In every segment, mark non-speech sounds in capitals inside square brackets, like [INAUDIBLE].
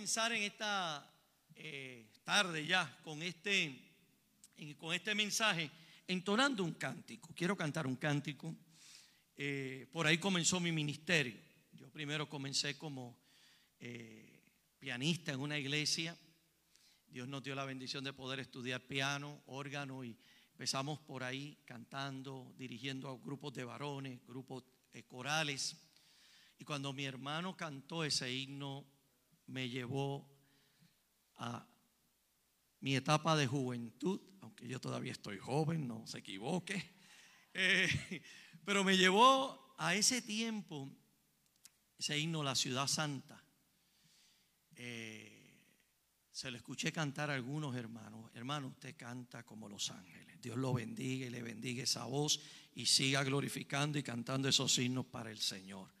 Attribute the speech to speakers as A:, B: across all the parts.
A: comenzar en esta eh, tarde ya con este, con este mensaje entonando un cántico. Quiero cantar un cántico. Eh, por ahí comenzó mi ministerio. Yo primero comencé como eh, pianista en una iglesia. Dios nos dio la bendición de poder estudiar piano, órgano y empezamos por ahí cantando, dirigiendo a grupos de varones, grupos corales. Y cuando mi hermano cantó ese himno, me llevó a mi etapa de juventud, aunque yo todavía estoy joven, no se equivoque, [LAUGHS] eh, pero me llevó a ese tiempo, ese himno, la ciudad santa. Eh, se le escuché cantar a algunos hermanos, hermano, usted canta como los ángeles. Dios lo bendiga y le bendiga esa voz y siga glorificando y cantando esos himnos para el Señor.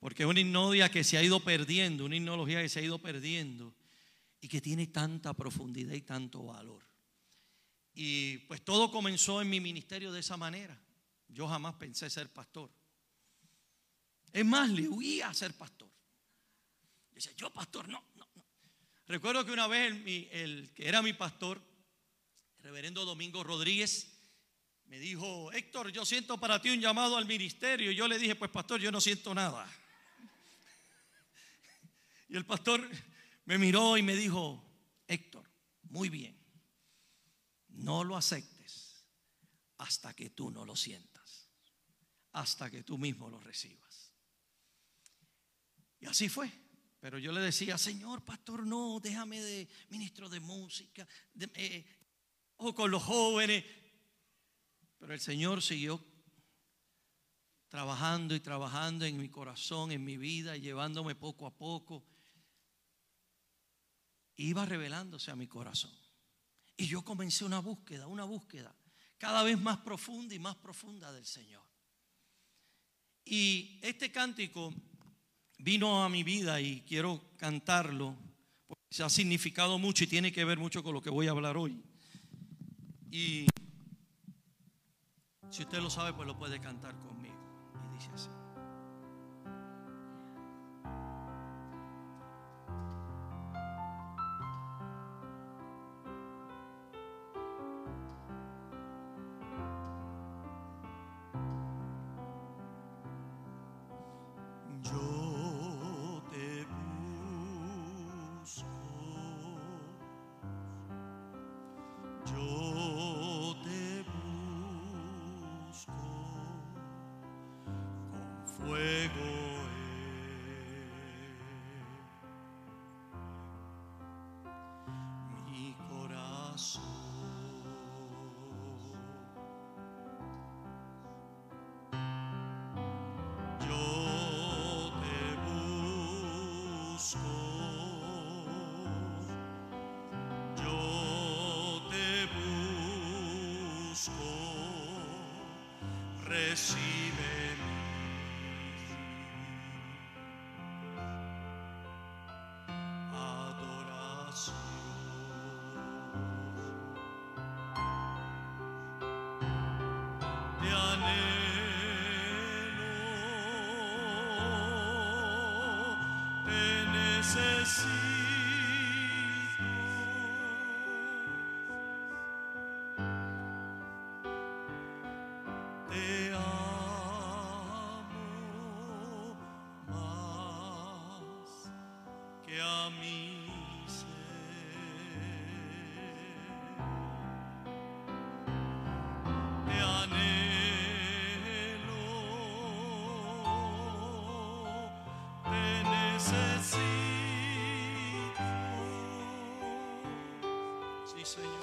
A: Porque es una himnología que se ha ido perdiendo, una himnología que se ha ido perdiendo y que tiene tanta profundidad y tanto valor. Y pues todo comenzó en mi ministerio de esa manera. Yo jamás pensé ser pastor. Es más, le huía a ser pastor. Dice, yo pastor, no, no, no. Recuerdo que una vez el que era mi pastor, el reverendo Domingo Rodríguez, me dijo, Héctor, yo siento para ti un llamado al ministerio. Y yo le dije, pues pastor, yo no siento nada. Y el pastor me miró y me dijo, Héctor, muy bien, no lo aceptes hasta que tú no lo sientas, hasta que tú mismo lo recibas. Y así fue. Pero yo le decía, Señor, pastor, no, déjame de ministro de música, eh, o con los jóvenes. Pero el Señor siguió trabajando y trabajando en mi corazón, en mi vida, llevándome poco a poco iba revelándose a mi corazón. Y yo comencé una búsqueda, una búsqueda cada vez más profunda y más profunda del Señor. Y este cántico vino a mi vida y quiero cantarlo porque se ha significado mucho y tiene que ver mucho con lo que voy a hablar hoy. Y si usted lo sabe, pues lo puede cantar conmigo. Y dice así. See. a mi ser. Te anhelo, te necesito. Sí, Señor.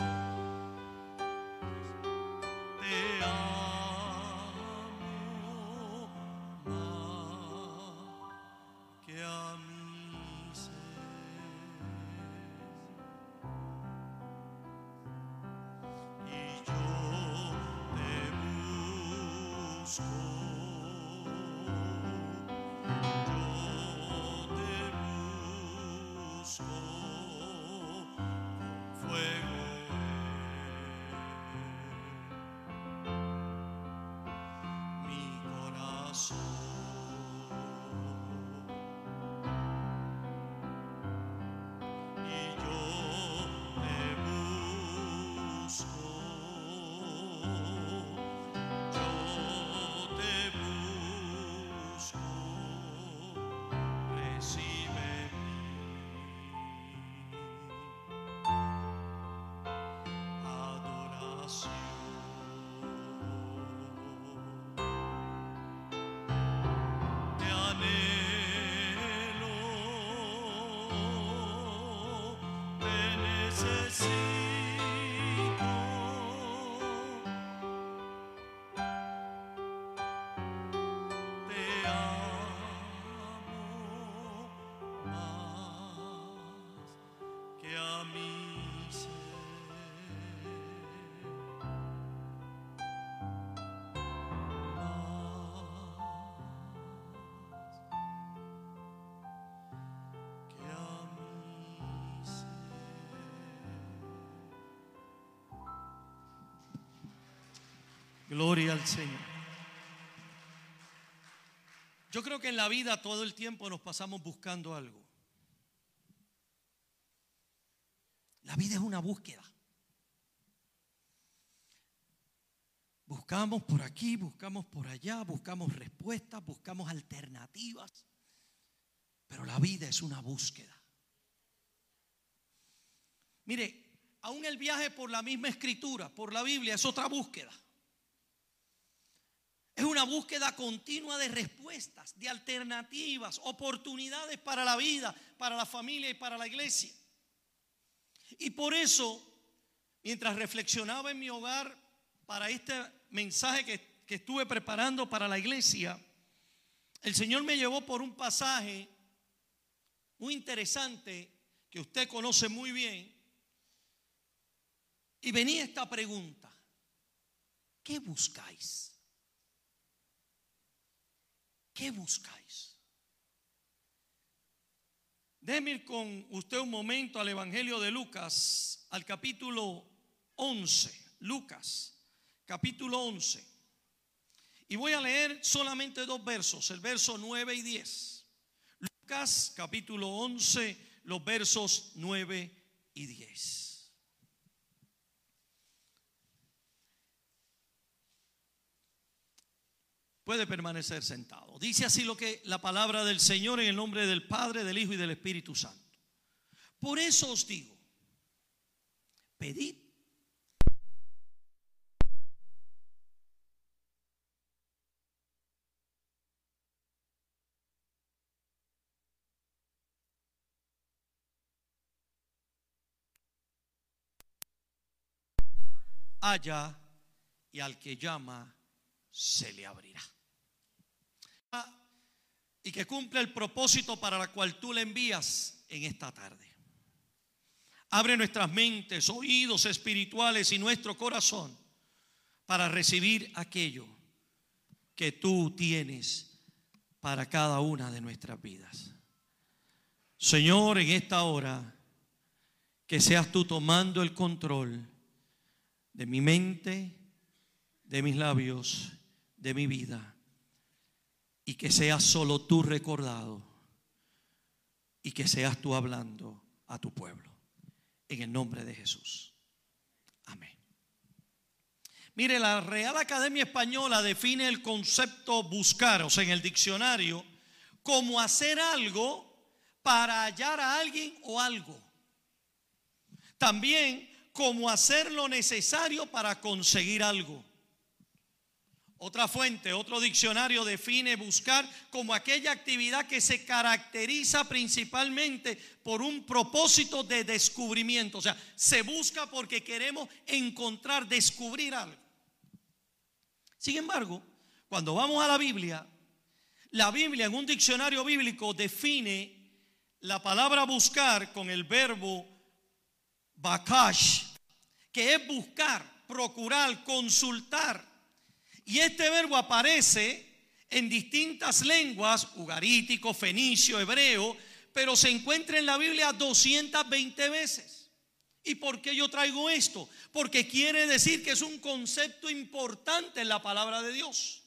A: school. Gloria al Señor. Yo creo que en la vida todo el tiempo nos pasamos buscando algo. La vida es una búsqueda. Buscamos por aquí, buscamos por allá, buscamos respuestas, buscamos alternativas. Pero la vida es una búsqueda. Mire, aún el viaje por la misma escritura, por la Biblia, es otra búsqueda. Es una búsqueda continua de respuestas, de alternativas, oportunidades para la vida, para la familia y para la iglesia. Y por eso, mientras reflexionaba en mi hogar para este mensaje que, que estuve preparando para la iglesia, el Señor me llevó por un pasaje muy interesante que usted conoce muy bien. Y venía esta pregunta, ¿qué buscáis? ¿Qué buscáis? Déjeme ir con usted un momento al Evangelio de Lucas, al capítulo 11. Lucas, capítulo 11. Y voy a leer solamente dos versos, el verso 9 y 10. Lucas, capítulo 11, los versos 9 y 10. Puede permanecer sentado. Dice así lo que la palabra del Señor en el nombre del Padre, del Hijo y del Espíritu Santo. Por eso os digo, pedid. Allá y al que llama se le abrirá y que cumpla el propósito para la cual tú le envías en esta tarde. Abre nuestras mentes, oídos espirituales y nuestro corazón para recibir aquello que tú tienes para cada una de nuestras vidas. Señor, en esta hora, que seas tú tomando el control de mi mente, de mis labios, de mi vida y que seas solo tú recordado y que seas tú hablando a tu pueblo. En el nombre de Jesús. Amén. Mire, la Real Academia Española define el concepto buscar, o sea, en el diccionario, como hacer algo para hallar a alguien o algo. También como hacer lo necesario para conseguir algo. Otra fuente, otro diccionario define buscar como aquella actividad que se caracteriza principalmente por un propósito de descubrimiento. O sea, se busca porque queremos encontrar, descubrir algo. Sin embargo, cuando vamos a la Biblia, la Biblia en un diccionario bíblico define la palabra buscar con el verbo bakash, que es buscar, procurar, consultar y este verbo aparece en distintas lenguas, ugarítico, fenicio, hebreo, pero se encuentra en la Biblia 220 veces. ¿Y por qué yo traigo esto? Porque quiere decir que es un concepto importante en la palabra de Dios.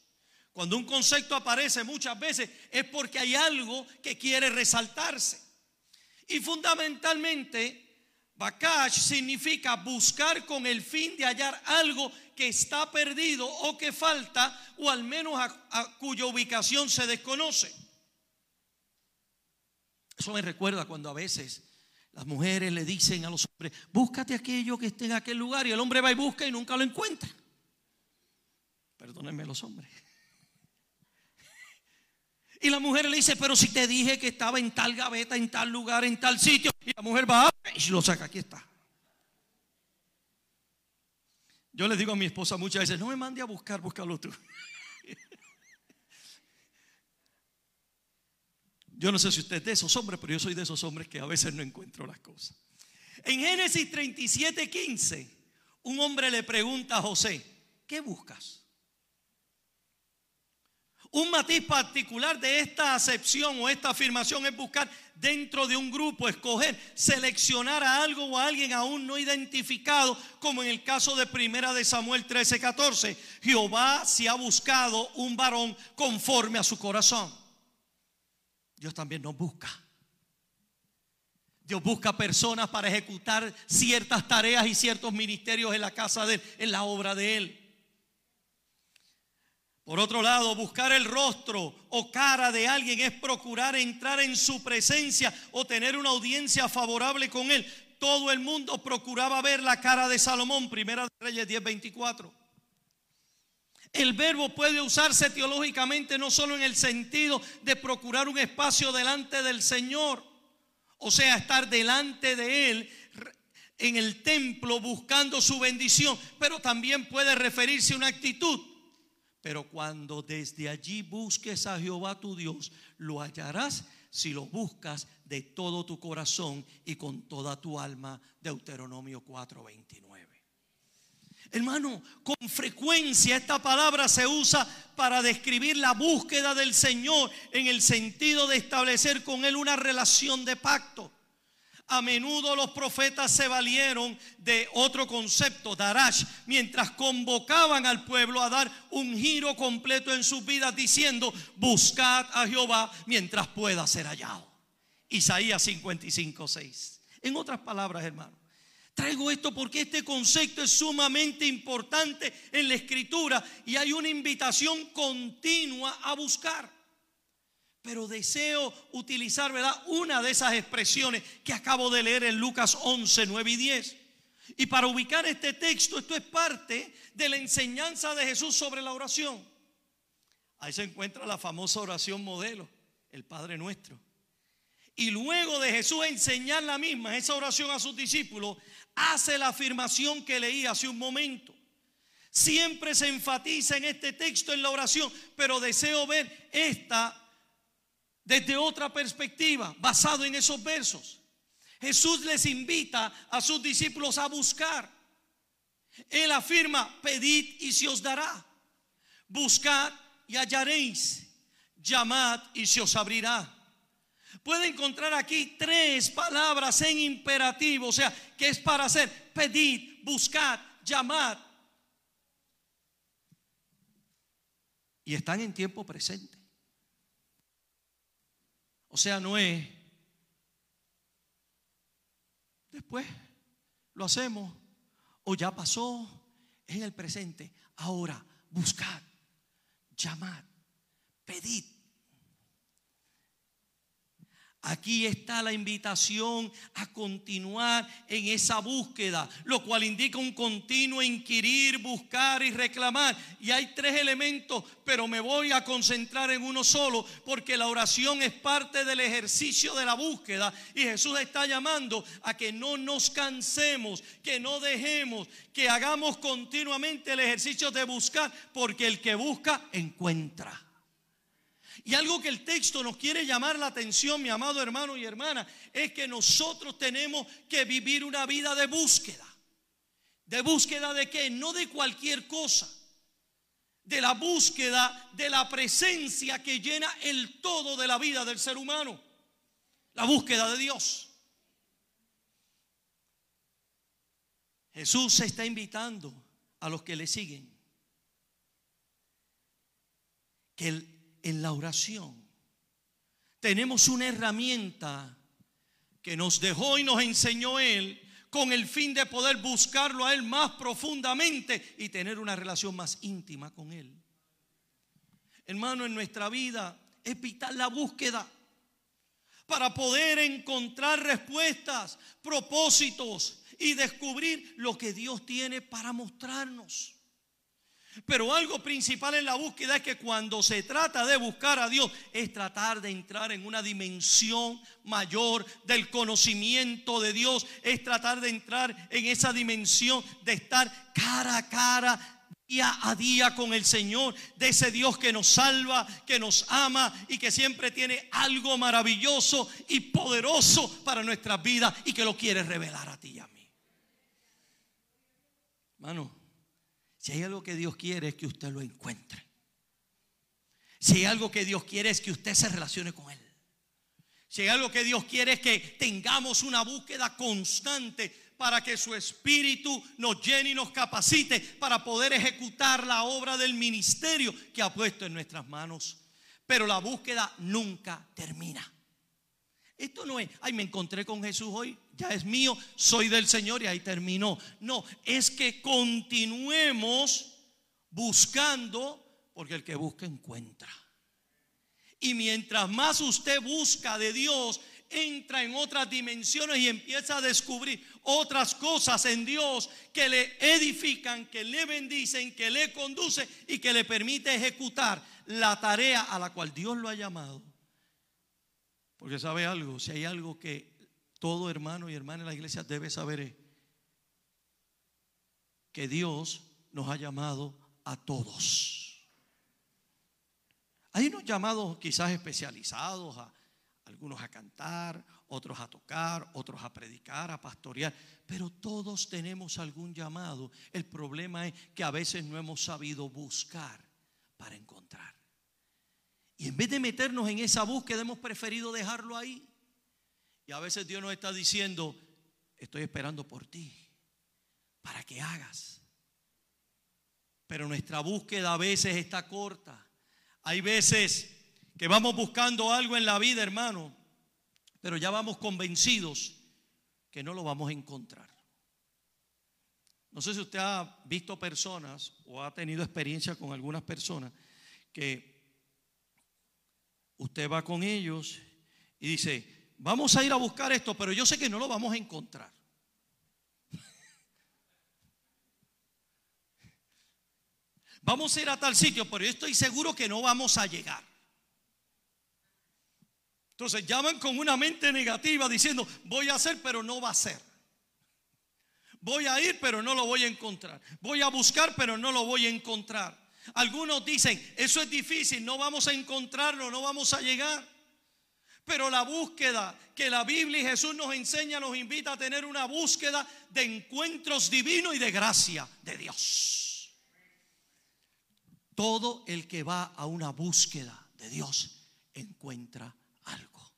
A: Cuando un concepto aparece muchas veces es porque hay algo que quiere resaltarse. Y fundamentalmente Bakash significa buscar con el fin de hallar algo que está perdido o que falta o al menos cuya ubicación se desconoce. Eso me recuerda cuando a veces las mujeres le dicen a los hombres, búscate aquello que esté en aquel lugar y el hombre va y busca y nunca lo encuentra. Perdónenme los hombres. Y la mujer le dice, pero si te dije que estaba en tal gaveta, en tal lugar, en tal sitio. Y la mujer va y lo saca, aquí está. Yo le digo a mi esposa muchas veces, no me mande a buscar, búscalo tú. [LAUGHS] Yo no sé si usted es de esos hombres, pero yo soy de esos hombres que a veces no encuentro las cosas. En Génesis 37, 15, un hombre le pregunta a José, ¿qué buscas? Un matiz particular de esta acepción o esta afirmación es buscar dentro de un grupo, escoger, seleccionar a algo o a alguien aún no identificado, como en el caso de Primera de Samuel 13, 14. Jehová se ha buscado un varón conforme a su corazón. Dios también nos busca. Dios busca personas para ejecutar ciertas tareas y ciertos ministerios en la casa de Él, en la obra de Él. Por otro lado, buscar el rostro o cara de alguien es procurar entrar en su presencia o tener una audiencia favorable con él. Todo el mundo procuraba ver la cara de Salomón, Primera de Reyes 10:24. El verbo puede usarse teológicamente no solo en el sentido de procurar un espacio delante del Señor, o sea, estar delante de Él en el templo buscando su bendición, pero también puede referirse a una actitud pero cuando desde allí busques a Jehová tu Dios, lo hallarás si lo buscas de todo tu corazón y con toda tu alma. Deuteronomio 4:29. Hermano, con frecuencia esta palabra se usa para describir la búsqueda del Señor en el sentido de establecer con Él una relación de pacto. A menudo los profetas se valieron de otro concepto, Darash, mientras convocaban al pueblo a dar un giro completo en sus vidas diciendo, buscad a Jehová mientras pueda ser hallado. Isaías 55, 6. En otras palabras, hermano, traigo esto porque este concepto es sumamente importante en la escritura y hay una invitación continua a buscar. Pero deseo utilizar, ¿verdad? Una de esas expresiones que acabo de leer en Lucas 11, 9 y 10. Y para ubicar este texto, esto es parte de la enseñanza de Jesús sobre la oración. Ahí se encuentra la famosa oración modelo, el Padre Nuestro. Y luego de Jesús enseñar la misma, esa oración a sus discípulos, hace la afirmación que leí hace un momento. Siempre se enfatiza en este texto en la oración, pero deseo ver esta desde otra perspectiva, basado en esos versos. Jesús les invita a sus discípulos a buscar. Él afirma, pedid y se os dará. Buscad y hallaréis. Llamad y se os abrirá. Puede encontrar aquí tres palabras en imperativo, o sea, que es para hacer. Pedid, buscad, llamad. Y están en tiempo presente. O sea, no es, después lo hacemos o ya pasó, es en el presente. Ahora, buscad, llamad, pedid Aquí está la invitación a continuar en esa búsqueda, lo cual indica un continuo inquirir, buscar y reclamar. Y hay tres elementos, pero me voy a concentrar en uno solo, porque la oración es parte del ejercicio de la búsqueda. Y Jesús está llamando a que no nos cansemos, que no dejemos, que hagamos continuamente el ejercicio de buscar, porque el que busca encuentra. Y algo que el texto nos quiere llamar la atención, mi amado hermano y hermana, es que nosotros tenemos que vivir una vida de búsqueda. ¿De búsqueda de qué? No de cualquier cosa. De la búsqueda de la presencia que llena el todo de la vida del ser humano. La búsqueda de Dios. Jesús se está invitando a los que le siguen que el en la oración. Tenemos una herramienta que nos dejó y nos enseñó Él con el fin de poder buscarlo a Él más profundamente y tener una relación más íntima con Él. Hermano, en nuestra vida es vital la búsqueda para poder encontrar respuestas, propósitos y descubrir lo que Dios tiene para mostrarnos. Pero algo principal en la búsqueda es que cuando se trata de buscar a Dios es tratar de entrar en una dimensión mayor del conocimiento de Dios, es tratar de entrar en esa dimensión de estar cara a cara día a día con el Señor, de ese Dios que nos salva, que nos ama y que siempre tiene algo maravilloso y poderoso para nuestras vidas y que lo quiere revelar a ti y a mí. Hermano, si hay algo que Dios quiere es que usted lo encuentre. Si hay algo que Dios quiere es que usted se relacione con Él. Si hay algo que Dios quiere es que tengamos una búsqueda constante para que su espíritu nos llene y nos capacite para poder ejecutar la obra del ministerio que ha puesto en nuestras manos. Pero la búsqueda nunca termina. Esto no es, ay, me encontré con Jesús hoy, ya es mío, soy del Señor y ahí terminó. No, es que continuemos buscando, porque el que busca encuentra. Y mientras más usted busca de Dios, entra en otras dimensiones y empieza a descubrir otras cosas en Dios que le edifican, que le bendicen, que le conducen y que le permite ejecutar la tarea a la cual Dios lo ha llamado. Porque sabe algo, si hay algo que todo hermano y hermana en la iglesia debe saber es que Dios nos ha llamado a todos. Hay unos llamados quizás especializados, a, algunos a cantar, otros a tocar, otros a predicar, a pastorear, pero todos tenemos algún llamado. El problema es que a veces no hemos sabido buscar para encontrar. Y en vez de meternos en esa búsqueda, hemos preferido dejarlo ahí. Y a veces Dios nos está diciendo, estoy esperando por ti, para que hagas. Pero nuestra búsqueda a veces está corta. Hay veces que vamos buscando algo en la vida, hermano, pero ya vamos convencidos que no lo vamos a encontrar. No sé si usted ha visto personas o ha tenido experiencia con algunas personas que usted va con ellos y dice, vamos a ir a buscar esto, pero yo sé que no lo vamos a encontrar. [LAUGHS] Vamos a ir a tal sitio, pero yo estoy seguro que no vamos a llegar. Entonces llaman con una mente negativa diciendo, voy a hacer, pero no va a ser. Voy a ir, pero no lo voy a encontrar. Voy a buscar, pero no lo voy a encontrar. Algunos dicen, eso es difícil, no vamos a encontrarlo, no vamos a llegar. Pero la búsqueda que la Biblia y Jesús nos enseña nos invita a tener una búsqueda de encuentros divinos y de gracia de Dios. Todo el que va a una búsqueda de Dios encuentra algo.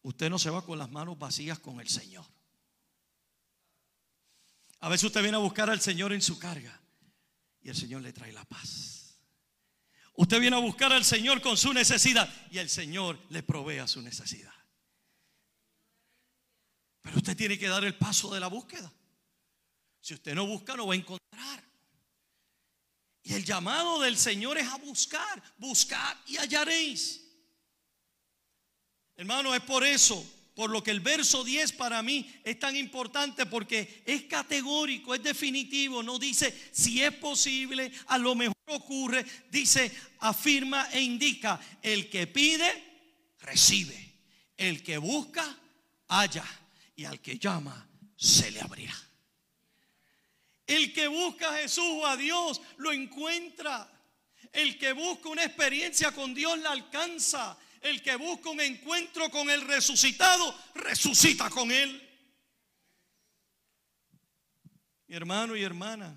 A: Usted no se va con las manos vacías con el Señor. A veces usted viene a buscar al Señor en su carga y el Señor le trae la paz. Usted viene a buscar al Señor con su necesidad y el Señor le provee a su necesidad. Pero usted tiene que dar el paso de la búsqueda. Si usted no busca, no va a encontrar. Y el llamado del Señor es a buscar, buscar y hallaréis. Hermano, es por eso por lo que el verso 10 para mí es tan importante porque es categórico, es definitivo, no dice si es posible, a lo mejor ocurre, dice, afirma e indica, el que pide, recibe, el que busca, halla, y al que llama, se le abrirá. El que busca a Jesús o a Dios, lo encuentra. El que busca una experiencia con Dios la alcanza. El que busca un encuentro con el resucitado, resucita con él. Mi hermano y hermana,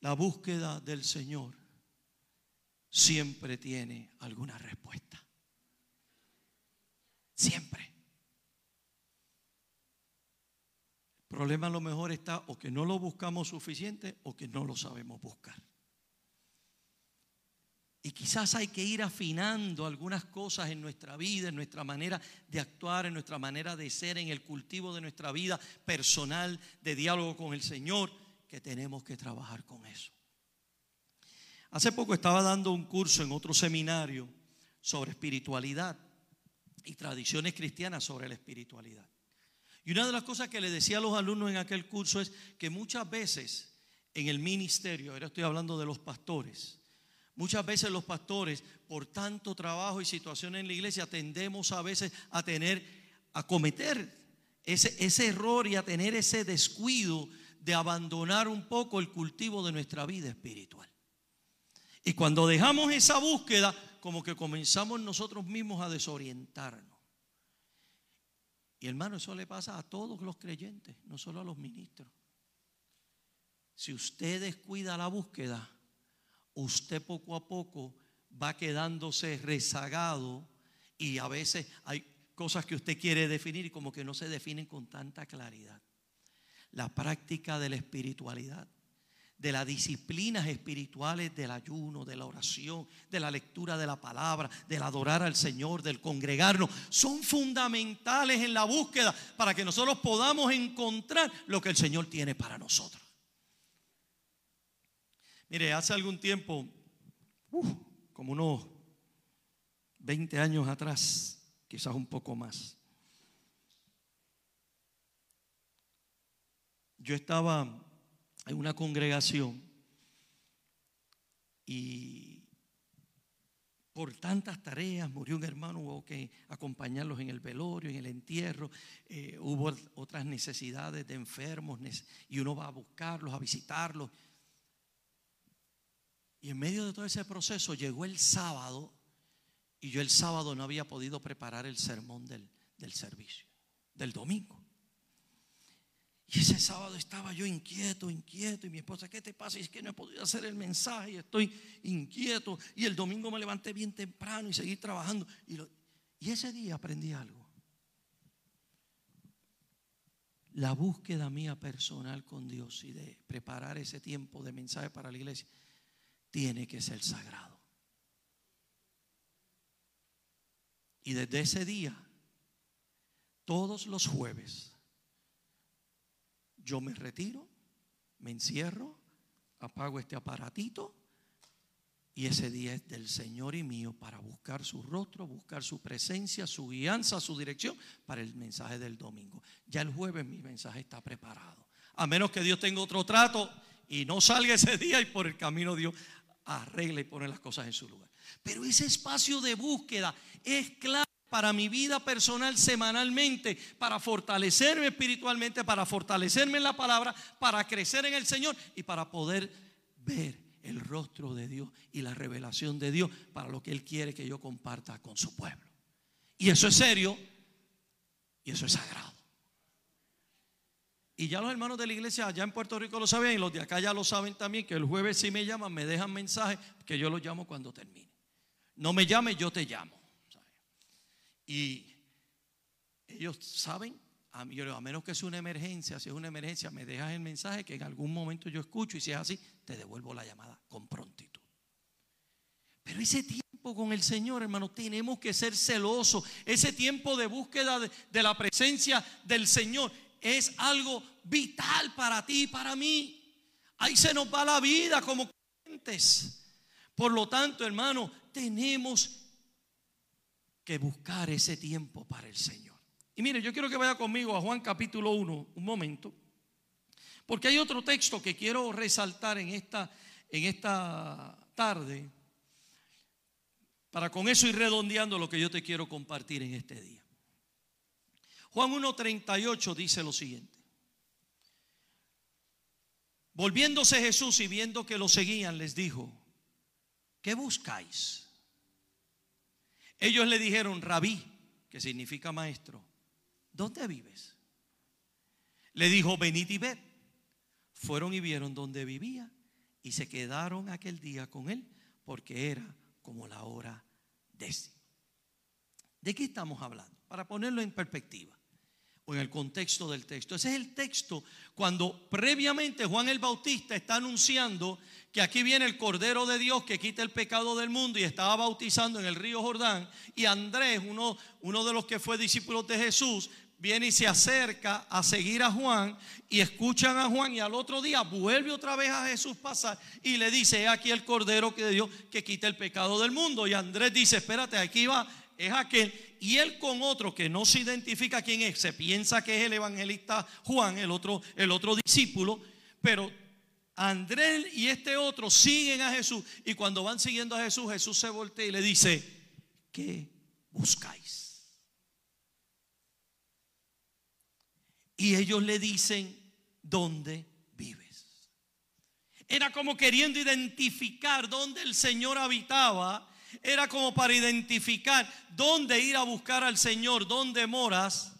A: la búsqueda del Señor siempre tiene alguna respuesta. Siempre. El problema a lo mejor está o que no lo buscamos suficiente o que no lo sabemos buscar. Y quizás hay que ir afinando algunas cosas en nuestra vida, en nuestra manera de actuar, en nuestra manera de ser, en el cultivo de nuestra vida personal, de diálogo con el Señor, que tenemos que trabajar con eso. Hace poco estaba dando un curso en otro seminario sobre espiritualidad y tradiciones cristianas sobre la espiritualidad. Y una de las cosas que le decía a los alumnos en aquel curso es que muchas veces en el ministerio, ahora estoy hablando de los pastores, Muchas veces los pastores, por tanto trabajo y situación en la iglesia, tendemos a veces a tener, a cometer ese, error y a tener ese descuido de abandonar un poco el cultivo de nuestra vida espiritual. Y cuando dejamos esa búsqueda, como que comenzamos nosotros mismos a desorientarnos. Y hermano, eso le pasa a todos los creyentes, no solo a los ministros. Si usted descuida la búsqueda, usted poco a poco va quedándose rezagado y a veces hay cosas que usted quiere definir y como que no se definen con tanta claridad. La práctica de la espiritualidad, de las disciplinas espirituales del ayuno, de la oración, de la lectura de la palabra, del adorar al Señor, del congregarnos, son fundamentales en la búsqueda para que nosotros podamos encontrar lo que el Señor tiene para nosotros. Mire, hace algún tiempo, como unos 20 años atrás, quizás un poco más, yo estaba en una congregación y por tantas tareas murió un hermano, hubo que acompañarlos en el velorio, en el entierro, eh, hubo otras necesidades de enfermos y uno va a buscarlos, a visitarlos. Y en medio de todo ese proceso llegó el sábado y yo el sábado no había podido preparar el sermón del, servicio, del domingo. Y ese sábado estaba yo inquieto, inquieto. Y mi esposa, ¿qué te pasa? Y es que no he podido hacer el mensaje y estoy inquieto. Y el domingo me levanté bien temprano y seguí trabajando. Y, y ese día aprendí algo. La búsqueda mía personal con Dios y de preparar ese tiempo de mensaje para la iglesia tiene que ser sagrado. Y desde ese día, todos los jueves, yo me retiro, me encierro, apago este aparatito y ese día es del Señor y mío para buscar su rostro, buscar su presencia, su guianza, su dirección para el mensaje del domingo. Ya el jueves mi mensaje está preparado. A menos que Dios tenga otro trato y no salga ese día y por el camino Dios arregla y pone las cosas en su lugar. Pero ese espacio de búsqueda es clave para mi vida personal semanalmente, para fortalecerme espiritualmente, para fortalecerme en la palabra, para crecer en el Señor y para poder ver el rostro de Dios y la revelación de Dios para lo que Él quiere que yo comparta con su pueblo. Y eso es serio y eso es sagrado. Y ya los hermanos de la iglesia allá en Puerto Rico lo saben y los de acá ya lo saben también, que el jueves si me llaman, me dejan mensaje, que yo los llamo cuando termine. No me llame, yo te llamo. Y ellos saben, a, menos que sea una emergencia, si es una emergencia, me dejas el mensaje que en algún momento yo escucho y si es así, te devuelvo la llamada con prontitud. Pero ese tiempo con el Señor, hermano, tenemos que ser celosos. Ese tiempo de búsqueda de la presencia del Señor es algo vital para ti y para mí. Ahí se nos va la vida como clientes. Por lo tanto, hermano, tenemos que buscar ese tiempo para el Señor. Y mire, yo quiero que vaya conmigo a Juan capítulo 1, un momento, porque hay otro texto que quiero resaltar en esta, en esta tarde, para con eso ir redondeando lo que yo te quiero compartir en este día. Juan 1.38 dice lo siguiente. Volviéndose Jesús y viendo que lo seguían, les dijo, ¿qué buscáis? Ellos le dijeron, rabí, que significa maestro, ¿dónde vives? Le dijo, venid y ved. Fueron y vieron dónde vivía y se quedaron aquel día con él porque era como la hora décima. ¿De qué estamos hablando? Para ponerlo en perspectiva o en el contexto del texto. Ese es el texto cuando previamente Juan el Bautista está anunciando que aquí viene el Cordero de Dios que quita el pecado del mundo y estaba bautizando en el río Jordán. Y Andrés, uno, uno de los que fue discípulo de Jesús, viene y se acerca a seguir a Juan y escuchan a Juan y al otro día vuelve otra vez a Jesús pasar y le dice, aquí el Cordero de Dios que quita el pecado del mundo. Y Andrés dice, espérate, aquí va es aquel, y él con otro que no se identifica quién es, se piensa que es el evangelista Juan, el otro, el otro discípulo, pero Andrés y este otro siguen a Jesús, y cuando van siguiendo a Jesús, Jesús se voltea y le dice, ¿qué buscáis? Y ellos le dicen, ¿dónde vives? Era como queriendo identificar dónde el Señor habitaba era como para identificar dónde ir a buscar al Señor, dónde moras.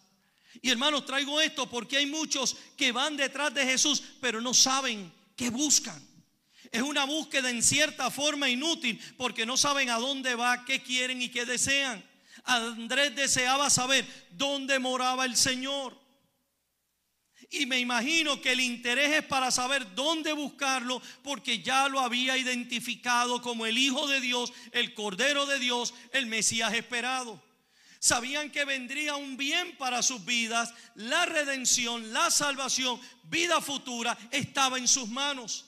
A: Y hermanos, traigo esto porque hay muchos que van detrás de Jesús, pero no saben qué buscan. Es una búsqueda en cierta forma inútil porque no saben a dónde va, qué quieren y qué desean. Andrés deseaba saber dónde moraba el Señor. Y me imagino que el interés es para saber dónde buscarlo porque ya lo había identificado como el Hijo de Dios, el Cordero de Dios, el Mesías esperado. Sabían que vendría un bien para sus vidas, la redención, la salvación, vida futura estaba en sus manos.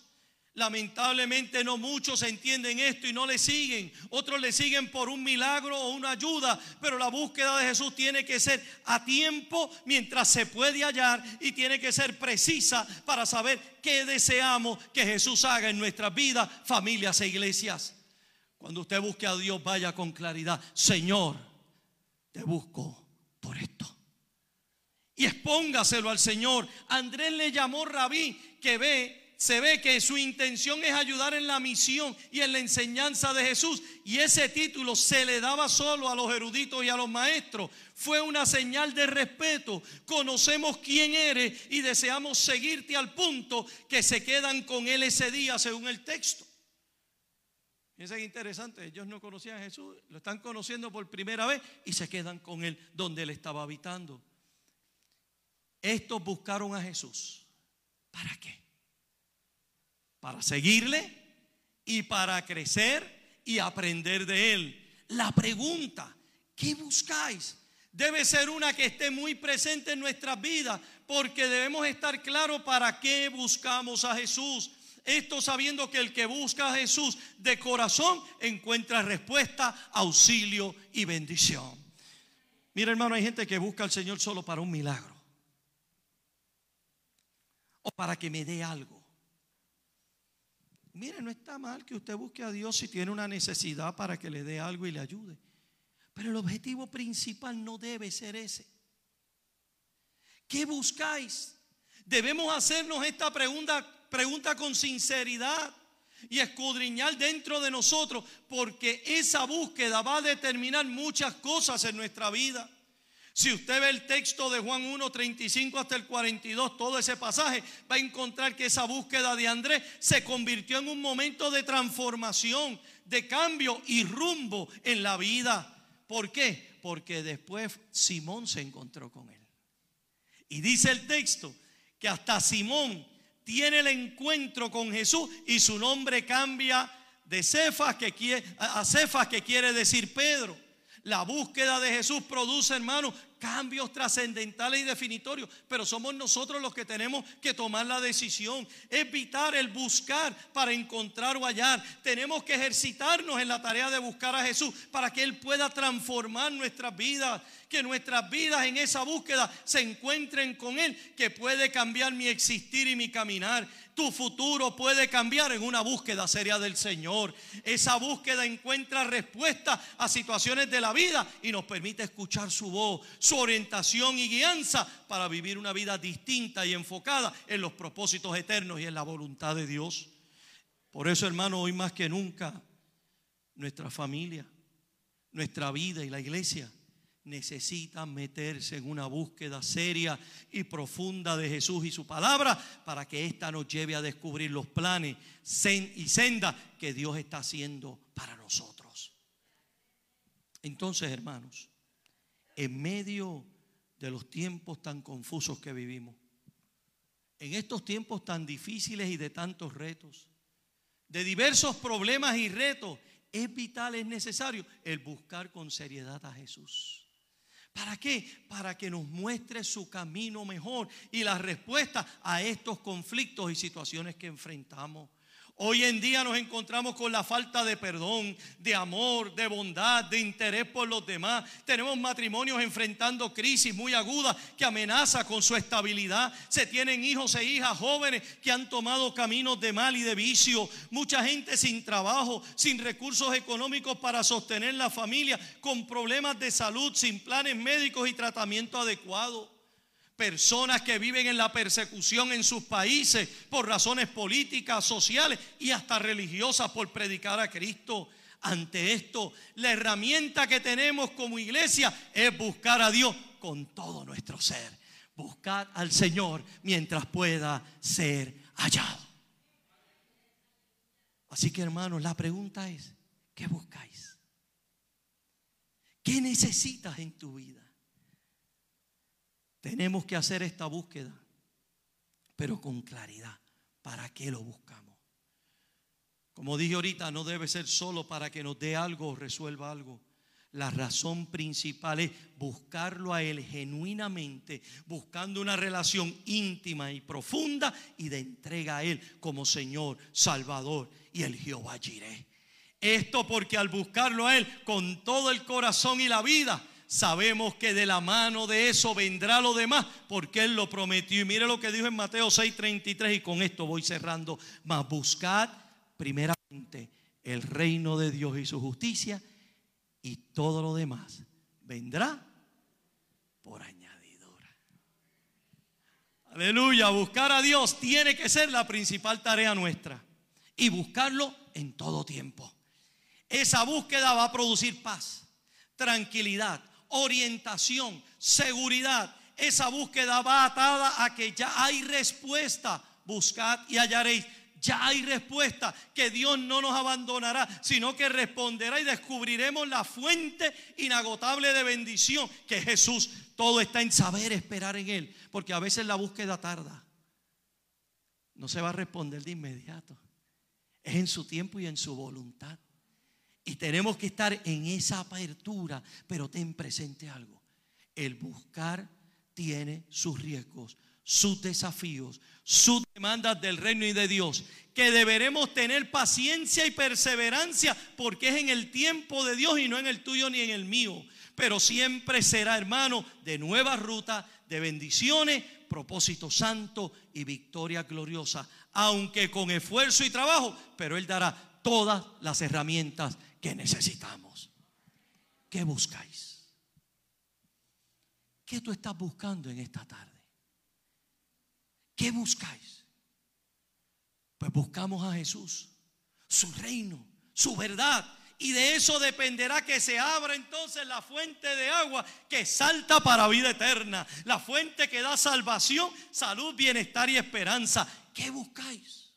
A: Lamentablemente no muchos entienden esto y no le siguen. Otros le siguen por un milagro o una ayuda. Pero la búsqueda de Jesús tiene que ser a tiempo mientras se puede hallar y tiene que ser precisa para saber qué deseamos que Jesús haga en nuestras vidas, familias e iglesias. Cuando usted busque a Dios, vaya con claridad. Señor, te busco por esto. Y expóngaselo al Señor. Andrés le llamó rabí que ve se ve que su intención es ayudar en la misión y en la enseñanza de Jesús. Y ese título se le daba solo a los eruditos y a los maestros. Fue una señal de respeto. Conocemos quién eres y deseamos seguirte al punto que se quedan con él ese día según el texto. Es interesante, ellos no conocían a Jesús, lo están conociendo por primera vez y se quedan con él donde él estaba habitando. Estos buscaron a Jesús. ¿Para qué? Para seguirle y para crecer y aprender de él. La pregunta, ¿qué buscáis? Debe ser una que esté muy presente en nuestras vidas, porque debemos estar claros para qué buscamos a Jesús. Esto sabiendo que el que busca a Jesús de corazón encuentra respuesta, auxilio y bendición. Mira hermano, hay gente que busca al Señor solo para un milagro. O para que me dé algo. Mire, no está mal que usted busque a Dios si tiene una necesidad para que le dé algo y le ayude. Pero el objetivo principal no debe ser ese. ¿Qué buscáis? Debemos hacernos esta pregunta, pregunta con sinceridad y escudriñar dentro de nosotros, porque esa búsqueda va a determinar muchas cosas en nuestra vida. Si usted ve el texto de Juan 1, 35 hasta el 42, todo ese pasaje, va a encontrar que esa búsqueda de Andrés se convirtió en un momento de transformación, de cambio y rumbo en la vida. ¿Por qué? Porque después Simón se encontró con él. Y dice el texto que hasta Simón tiene el encuentro con Jesús y su nombre cambia de Cefas que quiere, a Cefas que quiere decir Pedro. La búsqueda de Jesús produce, hermano, cambios trascendentales y definitorios, pero somos nosotros los que tenemos que tomar la decisión, evitar el buscar para encontrar o hallar. Tenemos que ejercitarnos en la tarea de buscar a Jesús para que Él pueda transformar nuestras vidas, que nuestras vidas en esa búsqueda se encuentren con Él, que puede cambiar mi existir y mi caminar. Tu futuro puede cambiar en una búsqueda seria del Señor. Esa búsqueda encuentra respuesta a situaciones de la vida y nos permite escuchar su voz, su orientación y guianza para vivir una vida distinta y enfocada en los propósitos eternos y en la voluntad de Dios. Por eso, hermano, hoy más que nunca, nuestra familia, nuestra vida y la iglesia necesitan meterse en una búsqueda seria y profunda de Jesús y su palabra para que ésta nos lleve a descubrir los planes y senda que Dios está haciendo para nosotros. Entonces, hermanos, en medio de los tiempos tan confusos que vivimos, en estos tiempos tan difíciles y de tantos retos, de diversos problemas y retos, es vital, es necesario el buscar con seriedad a Jesús. ¿Para qué? Para que nos muestre su camino mejor y la respuesta a estos conflictos y situaciones que enfrentamos. Hoy en día nos encontramos con la falta de perdón, de amor, de bondad, de interés por los demás. Tenemos matrimonios enfrentando crisis muy agudas que amenaza con su estabilidad. Se tienen hijos e hijas jóvenes que han tomado caminos de mal y de vicio. Mucha gente sin trabajo, sin recursos económicos para sostener la familia, con problemas de salud, sin planes médicos y tratamiento adecuado personas que viven en la persecución en sus países por razones políticas, sociales y hasta religiosas por predicar a Cristo. Ante esto, la herramienta que tenemos como iglesia es buscar a Dios con todo nuestro ser. Buscar al Señor mientras pueda ser hallado. Así que hermanos, la pregunta es, ¿qué buscáis? ¿Qué necesitas en tu vida? Tenemos que hacer esta búsqueda, pero con claridad. ¿Para qué lo buscamos? Como dije ahorita, no debe ser solo para que nos dé algo o resuelva algo. La razón principal es buscarlo a Él genuinamente, buscando una relación íntima y profunda y de entrega a Él como Señor, Salvador y el Jehová Jireh. Esto porque al buscarlo a Él con todo el corazón y la vida, sabemos que de la mano de eso vendrá lo demás, porque Él lo prometió. Y mire lo que dijo en Mateo 6:33 y con esto voy cerrando. Mas buscad primeramente el reino de Dios y su justicia y todo lo demás vendrá por añadidura. Aleluya, buscar a Dios tiene que ser la principal tarea nuestra y buscarlo en todo tiempo. Esa búsqueda va a producir paz, tranquilidad, orientación, seguridad. Esa búsqueda va atada a que ya hay respuesta. Buscad y hallaréis ya hay respuesta, que Dios no nos abandonará, sino que responderá y descubriremos la fuente inagotable de bendición, que Jesús. Todo está en saber esperar en Él, porque a veces la búsqueda tarda. No se va a responder de inmediato. Es en su tiempo y en su voluntad. Y tenemos que estar en esa apertura, pero ten presente algo. El buscar tiene sus riesgos, sus desafíos, sus demandas del reino y de Dios, que deberemos tener paciencia y perseverancia porque es en el tiempo de Dios y no en el tuyo ni en el mío. Pero siempre será, hermano, de nueva ruta, de bendiciones, propósito santo y victoria gloriosa, aunque con esfuerzo y trabajo, pero Él dará todas las herramientas que necesitamos. ¿Qué buscáis? ¿Qué tú estás buscando en esta tarde? ¿Qué buscáis? Pues buscamos a Jesús, su reino, su verdad. Y de eso dependerá que se abra entonces la fuente de agua que salta para vida eterna. La fuente que da salvación, salud, bienestar y esperanza. ¿Qué buscáis?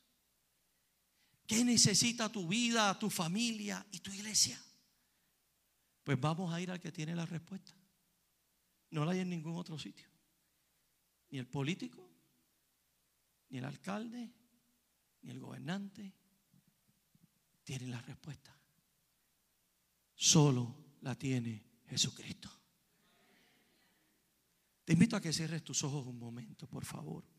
A: ¿Qué necesita tu vida, tu familia y tu iglesia? Pues vamos a ir al que tiene la respuesta. No la hay en ningún otro sitio. Ni el político, ni el alcalde, ni el gobernante tienen la respuesta. Solo la tiene Jesucristo. Te invito a que cierres tus ojos un momento, por favor.